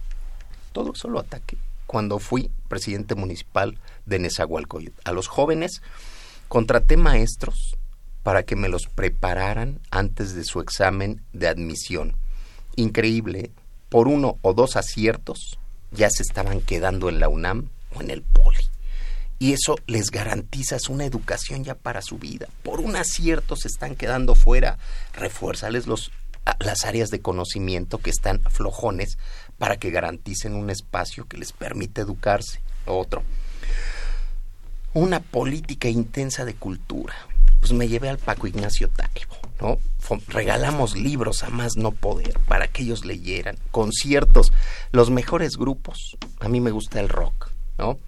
C: todo eso lo ataque cuando fui presidente municipal de Nezahualcóyotl. A los jóvenes contraté maestros para que me los prepararan antes de su examen de admisión. Increíble, por uno o dos aciertos ya se estaban quedando en la UNAM o en el Poli. Y eso les garantiza una educación ya para su vida. Por un acierto se están quedando fuera. Refuérzales los, las áreas de conocimiento que están flojones para que garanticen un espacio que les permite educarse. Otro, una política intensa de cultura. Pues me llevé al Paco Ignacio Taibo, ¿no? Regalamos libros a más no poder para que ellos leyeran, conciertos, los mejores grupos. A mí me gusta el rock, ¿no?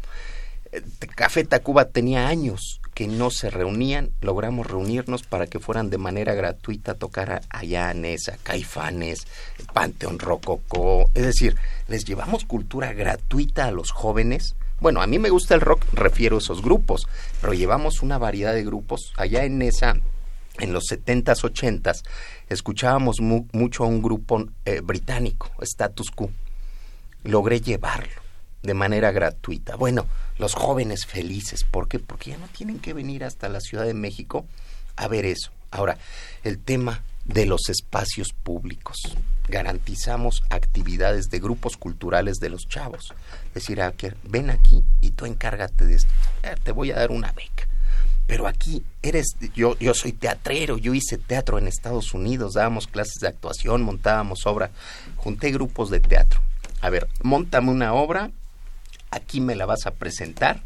C: Eh, Café Tacuba tenía años que no se reunían, logramos reunirnos para que fueran de manera gratuita a tocar allá en esa, Caifanes, Panteón Rococó, es decir, les llevamos cultura gratuita a los jóvenes. Bueno, a mí me gusta el rock, refiero a esos grupos, pero llevamos una variedad de grupos. Allá en esa, en los 70s, 80s, escuchábamos mucho a un grupo eh, británico, Status Quo. Logré llevarlo de manera gratuita. Bueno, los jóvenes felices. ¿Por qué? Porque ya no tienen que venir hasta la Ciudad de México a ver eso. Ahora, el tema de los espacios públicos. Garantizamos actividades de grupos culturales de los chavos. Decir, ah, ven aquí y tú encárgate de esto. Eh, te voy a dar una beca. Pero aquí eres, yo, yo soy teatrero, yo hice teatro en Estados Unidos, dábamos clases de actuación, montábamos obra, junté grupos de teatro. A ver, montame una obra, aquí me la vas a presentar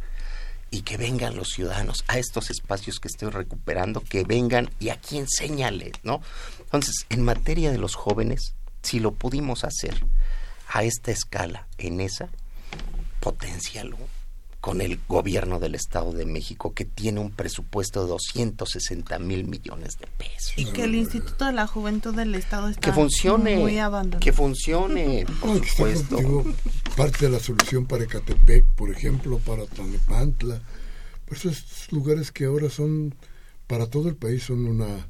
C: y que vengan los ciudadanos a estos espacios que estoy recuperando, que vengan y aquí enséñale, ¿no? Entonces, en materia de los jóvenes, si lo pudimos hacer a esta escala, en esa, potencialo con el gobierno del Estado de México, que tiene un presupuesto de 260 mil millones de pesos.
B: Y que el Instituto de la Juventud del Estado está
C: que funcione,
B: muy abandonado.
C: Que funcione, por supuesto.
A: parte de la solución para Ecatepec, por ejemplo, para Tlalnepantla. Pues esos lugares que ahora son, para todo el país, son una,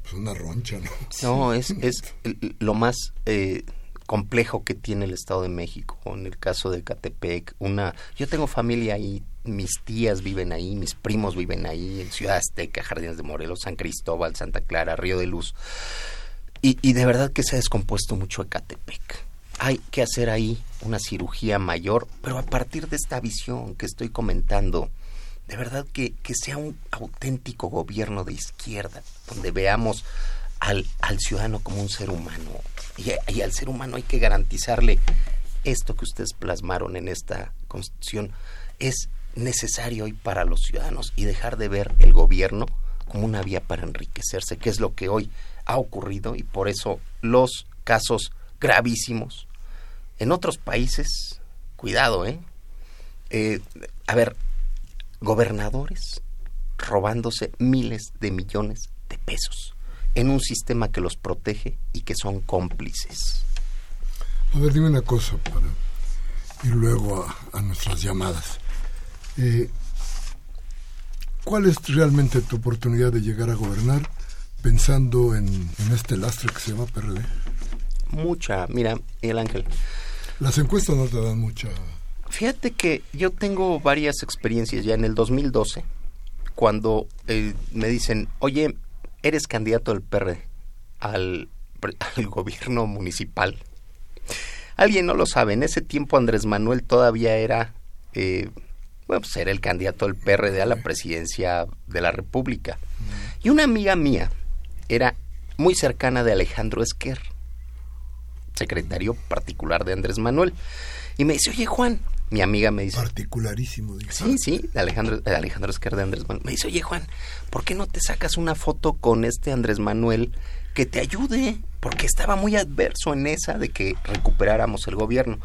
A: pues una roncha, ¿no?
C: No, es, es lo más... Eh, complejo que tiene el Estado de México. En el caso de Catepec, una, yo tengo familia ahí, mis tías viven ahí, mis primos viven ahí, en Ciudad Azteca, Jardines de Morelos, San Cristóbal, Santa Clara, Río de Luz. Y, y de verdad que se ha descompuesto mucho Ecatepec. Hay que hacer ahí una cirugía mayor, pero a partir de esta visión que estoy comentando, de verdad que, que sea un auténtico gobierno de izquierda, donde veamos al, al ciudadano como un ser humano, y, al ser humano hay que garantizarle esto que ustedes plasmaron en esta constitución. Es necesario hoy para los ciudadanos y dejar de ver el gobierno como una vía para enriquecerse, que es lo que hoy ha ocurrido y por eso los casos gravísimos en otros países, cuidado, ¿eh? eh a ver, gobernadores robándose miles de millones de pesos en un sistema que los protege y que son cómplices.
A: A ver, dime una cosa para ir luego a, nuestras llamadas. Eh, ¿Cuál es realmente tu oportunidad de llegar a gobernar pensando en, en este lastre que se llama PRD?
C: Mucha, mira, el Ángel.
A: Las encuestas no te dan mucha.
C: Fíjate que yo tengo varias experiencias ya en el 2012, cuando eh, me dicen, oye, eres candidato del PR al, gobierno municipal. Alguien no lo sabe, en ese tiempo Andrés Manuel todavía era, eh, bueno, pues era el candidato del PRD a la presidencia de la República. Y una amiga mía era muy cercana de Alejandro Esquer, secretario particular de Andrés Manuel. Y me dice, oye Juan, mi amiga me dice...
A: Particularísimo,
C: Sí, sí, de Alejandro, de Alejandro Esquer de Andrés Manuel. Me dice, oye Juan, ¿por qué no te sacas una foto con este Andrés Manuel que te ayude? Porque estaba muy adverso en esa de que recuperáramos el gobierno.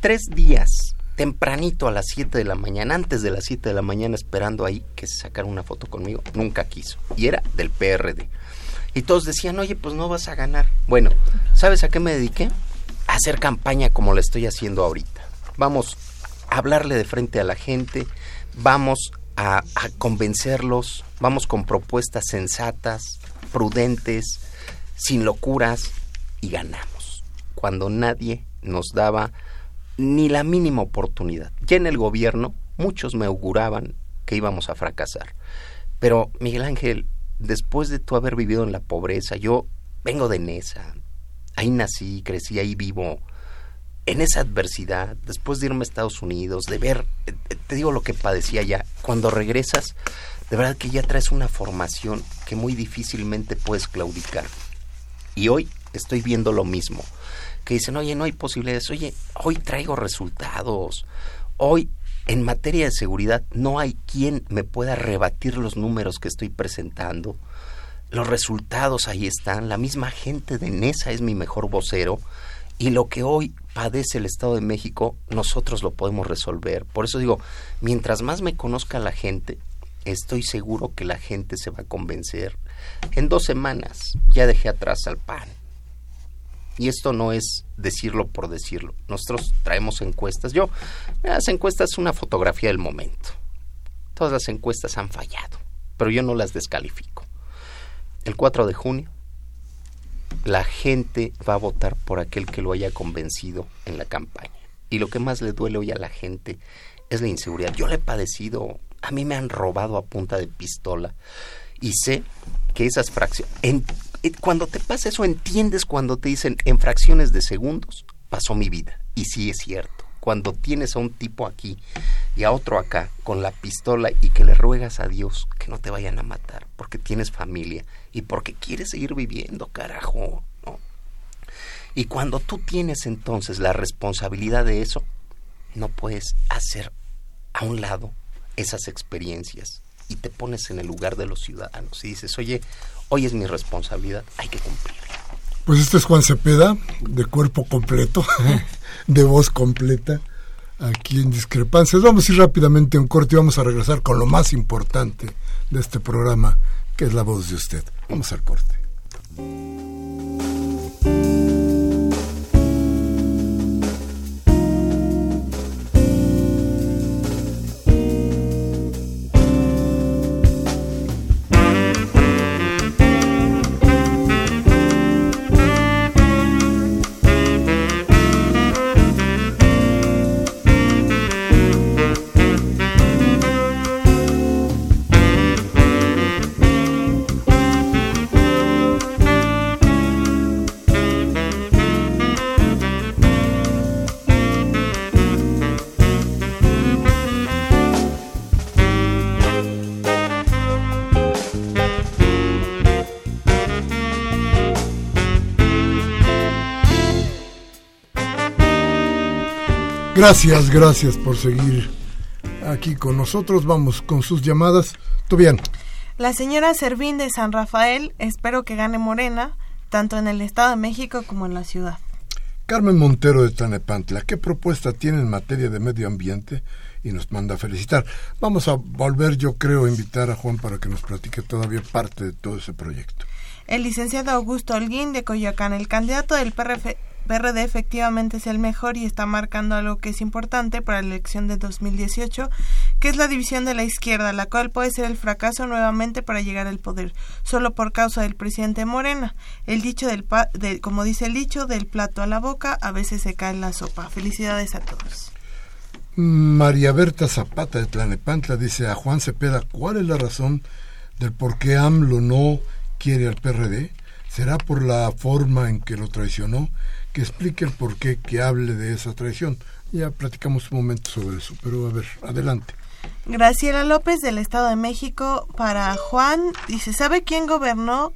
C: Tres días, tempranito a las 7 de la mañana, antes de las 7 de la mañana, esperando ahí que se sacara una foto conmigo, nunca quiso. Y era del PRD. Y todos decían, oye, pues no vas a ganar. Bueno, ¿sabes a qué me dediqué? A hacer campaña como la estoy haciendo ahorita. Vamos a hablarle de frente a la gente, vamos a, convencerlos, vamos con propuestas sensatas, prudentes, sin locuras y ganamos. Cuando nadie nos daba ni la mínima oportunidad. Ya en el gobierno muchos me auguraban que íbamos a fracasar. Pero Miguel Ángel, después de tú haber vivido en la pobreza, yo vengo de Nesa, ahí nací, crecí, ahí vivo, en esa adversidad, después de irme a Estados Unidos, de ver, eh, eh, te digo lo que padecía ya, cuando regresas, de verdad que ya traes una formación que muy difícilmente puedes claudicar. Y hoy estoy viendo lo mismo, que dicen, oye, no hay posibilidades, oye, hoy traigo resultados, hoy en materia de seguridad no hay quien me pueda rebatir los números que estoy presentando. Los resultados ahí están, la misma gente de NESA es mi mejor vocero y lo que hoy padece el Estado de México, nosotros lo podemos resolver. Por eso digo, mientras más me conozca la gente, estoy seguro que la gente se va a convencer. En dos semanas ya dejé atrás al PAN. Y esto no es decirlo por decirlo. Nosotros traemos encuestas. Yo, las encuestas es una fotografía del momento. Todas las encuestas han fallado, pero yo no las descalifico. El 4 de junio la gente va a votar por aquel que lo haya convencido en la campaña. Y lo que más le duele hoy a la gente es la inseguridad. Yo le he padecido, a mí me han robado a punta de pistola y sé que esas fracciones, eh, cuando te pasa eso, entiendes cuando te dicen en fracciones de segundos pasó mi vida. Y sí es cierto. Cuando tienes a un tipo aquí y a otro acá con la pistola y que le ruegas a Dios que no te vayan a matar porque tienes familia y porque quieres seguir viviendo, carajo. Y cuando tú tienes entonces la responsabilidad de eso, no puedes hacer a un lado esas experiencias y te pones en el lugar de los ciudadanos y dices, oye, hoy es mi responsabilidad, hay que cumplirla.
A: Pues este es Juan Cepeda, de cuerpo completo, de voz completa, aquí en Discrepancias. Vamos a ir rápidamente a un corte y vamos a regresar con lo más importante de este programa, que es la voz de usted. Vamos al corte. Gracias, gracias por seguir aquí con nosotros. Vamos con sus llamadas. ¿Tú bien?
B: La señora Servín de San Rafael, espero que gane Morena, tanto en el Estado de México como en la ciudad.
A: Carmen Montero de Tanepantla, ¿qué propuesta tiene en materia de medio ambiente? Y nos manda a felicitar. Vamos a volver, yo creo, a invitar a Juan para que nos platique todavía parte de todo ese proyecto.
B: El licenciado Augusto Holguín de Coyoacán, el candidato del PRF, PRD efectivamente es el mejor y está marcando algo que es importante para la elección de 2018, que es la división de la izquierda, la cual puede ser el fracaso nuevamente para llegar al poder, solo por causa del presidente Morena. El dicho del, como dice el dicho, del plato a la boca, a veces se cae la sopa. Felicidades a todos.
A: María Berta Zapata de Tlanepantla dice a Juan Cepeda, ¿cuál es la razón del por qué AMLO no quiere al PRD? ¿Será por la forma en que lo traicionó? Que explique el por qué, que hable de esa traición. Ya platicamos un momento sobre eso, pero a ver, adelante.
B: Graciela López del Estado de México para Juan dice, ¿sabe quién gobernó?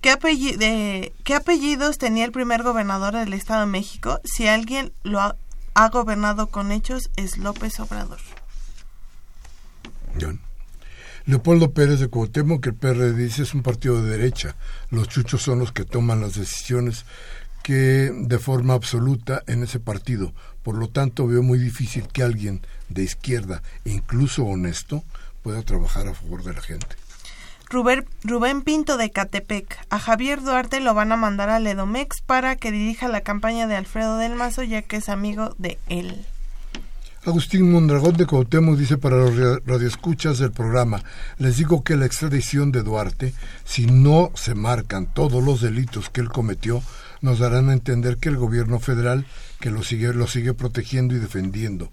B: ¿Qué, ¿Qué apellidos tenía el primer gobernador del Estado de México? Si alguien lo ha, gobernado con hechos, es López Obrador.
A: John. Leopoldo Pérez de Cuauhtémoc, que el PRD dice es un partido de derecha. Los chuchos son los que toman las decisiones que de forma absoluta en ese partido. Por lo tanto, veo muy difícil que alguien de izquierda, incluso honesto, pueda trabajar a favor de la gente.
B: Rubén, Pinto de Catepec. A Javier Duarte lo van a mandar a Ledomex para que dirija la campaña de Alfredo del Mazo, ya que es amigo de él.
A: Agustín Mondragón de Cuauhtémoc dice para los radioescuchas del programa, les digo que la extradición de Duarte, si no se marcan todos los delitos que él cometió, nos darán a entender que el gobierno federal que lo sigue lo sigue protegiendo y defendiendo.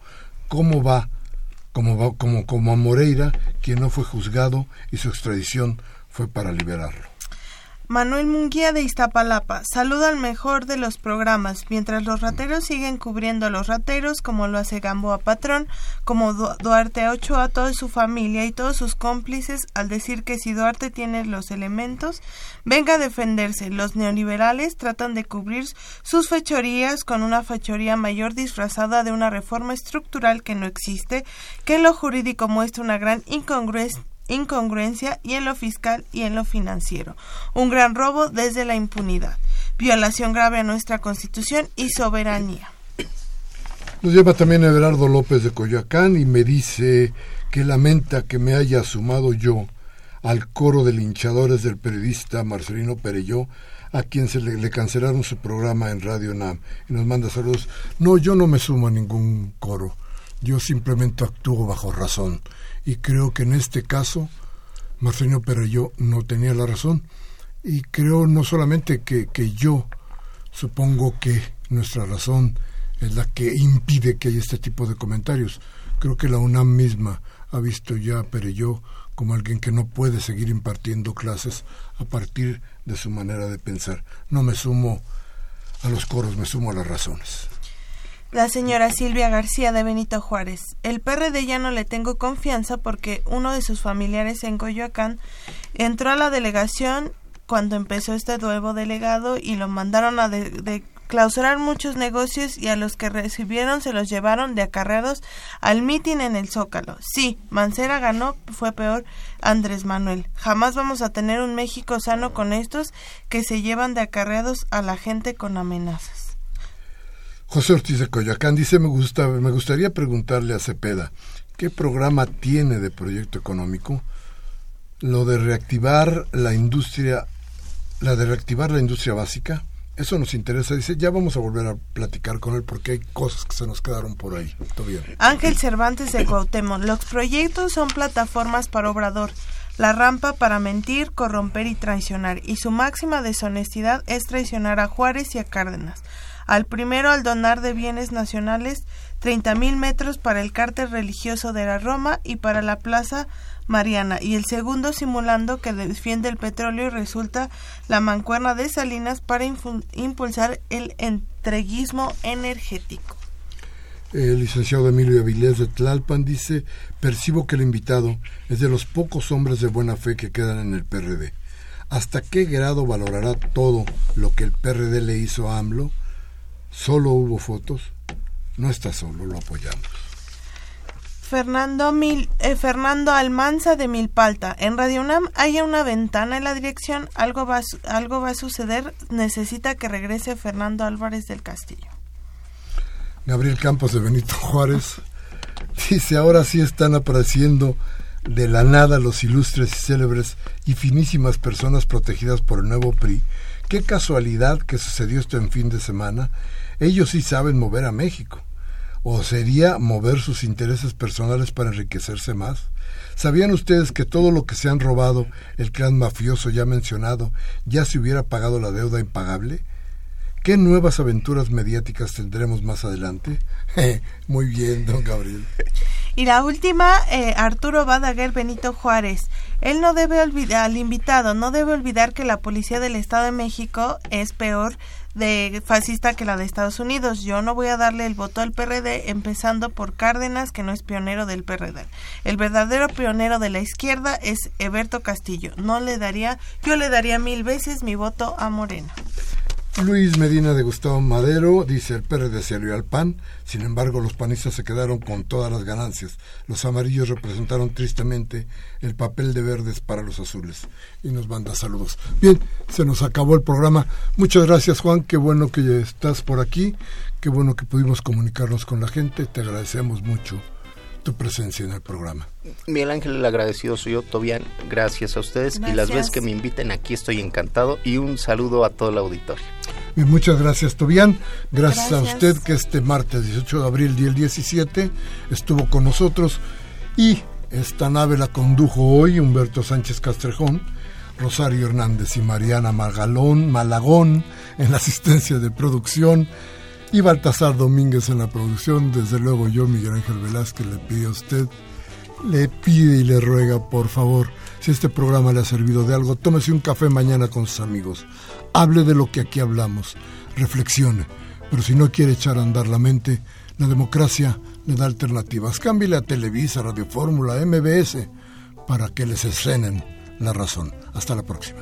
A: ¿Cómo va? Como va como como a Moreira, quien no fue juzgado y su extradición fue para liberarlo.
B: Manuel Munguía de Iztapalapa saluda al mejor de los programas, mientras los rateros siguen cubriendo a los rateros, como lo hace Gamboa Patrón, como Duarte Ochoa, toda su familia y todos sus cómplices, al decir que si Duarte tiene los elementos, venga a defenderse. Los neoliberales tratan de cubrir sus fechorías con una fechoría mayor disfrazada de una reforma estructural que no existe, que en lo jurídico muestra una gran incongruencia incongruencia y en lo fiscal y en lo financiero. Un gran robo desde la impunidad. Violación grave a nuestra Constitución y soberanía.
A: Nos lleva también Everardo López de Coyoacán y me dice que lamenta que me haya sumado yo al coro de linchadores del periodista Marcelino Pereyó, a quien se le, le, cancelaron su programa en Radio NAM. Y nos manda saludos. No, yo no me sumo a ningún coro. Yo simplemente actúo bajo razón y creo que en este caso Marcelino yo no tenía la razón y creo no solamente que, que yo supongo que nuestra razón es la que impide que haya este tipo de comentarios. Creo que la UNAM misma ha visto ya a Pereyó como alguien que no puede seguir impartiendo clases a partir de su manera de pensar. No me sumo a los coros, me sumo a las razones.
B: La señora Silvia García de Benito Juárez. El PRD ya no le tengo confianza porque uno de sus familiares en Coyoacán entró a la delegación cuando empezó este nuevo delegado y lo mandaron a de, clausurar muchos negocios y a los que recibieron se los llevaron de acarreados al mitin en el Zócalo. Sí, Mancera ganó, fue peor Andrés Manuel. Jamás vamos a tener un México sano con estos que se llevan de acarreados a la gente con amenazas.
A: José Ortiz de Coyoacán dice, me, gusta, me gustaría preguntarle a Cepeda, ¿qué programa tiene de proyecto económico? Lo de reactivar la industria, la de reactivar la industria básica, eso nos interesa. Dice, ya vamos a volver a platicar con él porque hay cosas que se nos quedaron por ahí. Todo.
B: Ángel Cervantes de Cuauhtémoc. Los proyectos son plataformas para Obrador. La rampa para mentir, corromper y traicionar. Y su máxima deshonestidad es traicionar a Juárez y a Cárdenas. Al primero al donar de bienes nacionales 30.000 metros para el cártel religioso de la Roma y para la Plaza Mariana, y el segundo simulando que defiende el petróleo y resulta la mancuerna de Salinas para impulsar el entreguismo energético.
A: El licenciado Emilio Avilés de Tlalpan dice, percibo que el invitado es de los pocos hombres de buena fe que quedan en el PRD. ¿Hasta qué grado valorará todo lo que el PRD le hizo a AMLO? Solo hubo fotos. No está solo, lo apoyamos.
B: Fernando, Mil, eh, Fernando Almanza de Milpalta. En Radio UNAM hay una ventana en la dirección. Algo va, algo va a suceder. Necesita que regrese Fernando Álvarez del Castillo.
A: Gabriel Campos de Benito Juárez dice, ahora sí están apareciendo de la nada los ilustres y célebres y finísimas personas protegidas por el nuevo PRI. Qué casualidad que sucedió esto en fin de semana. Ellos sí saben mover a México o sería mover sus intereses personales para enriquecerse más? ¿Sabían ustedes que todo lo que se han robado el clan mafioso ya mencionado ya se hubiera pagado la deuda impagable? ¿Qué nuevas aventuras mediáticas tendremos más adelante? Muy bien, don Gabriel.
B: Y la última, eh, Arturo Badaguer Benito Juárez. Él no debe olvidar, al invitado, no debe olvidar que la policía del Estado de México es peor de fascista que la de Estados Unidos. Yo no voy a darle el voto al PRD, empezando por Cárdenas, que no es pionero del PRD. El verdadero pionero de la izquierda es Eberto Castillo. No le daría, yo le daría mil veces mi voto a Morena.
A: Luis Medina de Gustavo Madero dice el PRD se al PAN, sin embargo los panistas se quedaron con todas las ganancias. Los amarillos representaron tristemente el papel de verdes para los azules. Y nos manda saludos. Bien, se nos acabó el programa. Muchas gracias Juan, qué bueno que estás por aquí, qué bueno que pudimos comunicarnos con la gente, te agradecemos mucho tu presencia en el programa.
C: Miguel Ángel, el agradecido soy yo, Tobián, gracias a ustedes y las veces que me inviten aquí estoy encantado y un saludo a todo el auditorio.
A: muchas gracias, Tobián. Gracias, a usted que este martes 18 de abril y el 17 estuvo con nosotros y esta nave la condujo hoy Humberto Sánchez Castrejón, Rosario Hernández y Mariana Margalón, Malagón en la asistencia de producción y Baltasar Domínguez en la producción. Desde luego yo, Miguel Ángel Velázquez, le pide a usted, le pide y le ruega, por favor, si este programa le ha servido de algo, tómese un café mañana con sus amigos. Hable de lo que aquí hablamos, reflexione. Pero si no quiere echar a andar la mente, la democracia le da alternativas. Cámbiale a Televisa, Radio Fórmula, MBS, para que les escenen la razón. Hasta la próxima.